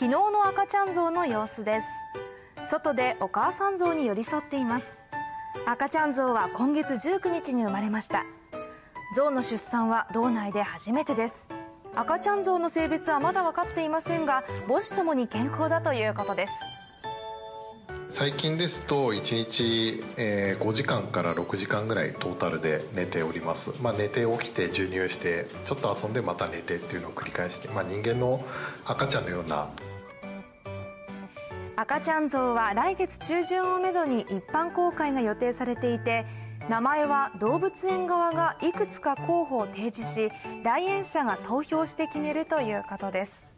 昨日の赤ちゃんゾの様子です。外でお母さんゾに寄り添っています。赤ちゃんゾは今月19日に生まれました。ゾの出産は道内で初めてです。赤ちゃんゾの性別はまだ分かっていませんが母子ともに健康だということです。最近ですと1日、え5時間から6時間ぐらいトータルで寝ております、まあ、寝て起きて授乳してちょっと遊んでまた寝てっていうのを繰り返して、まあ、人間の赤ちゃんのような。赤ちゃん像は来月中旬をめどに一般公開が予定されていて名前は動物園側がいくつか候補を提示し来園者が投票して決めるということです。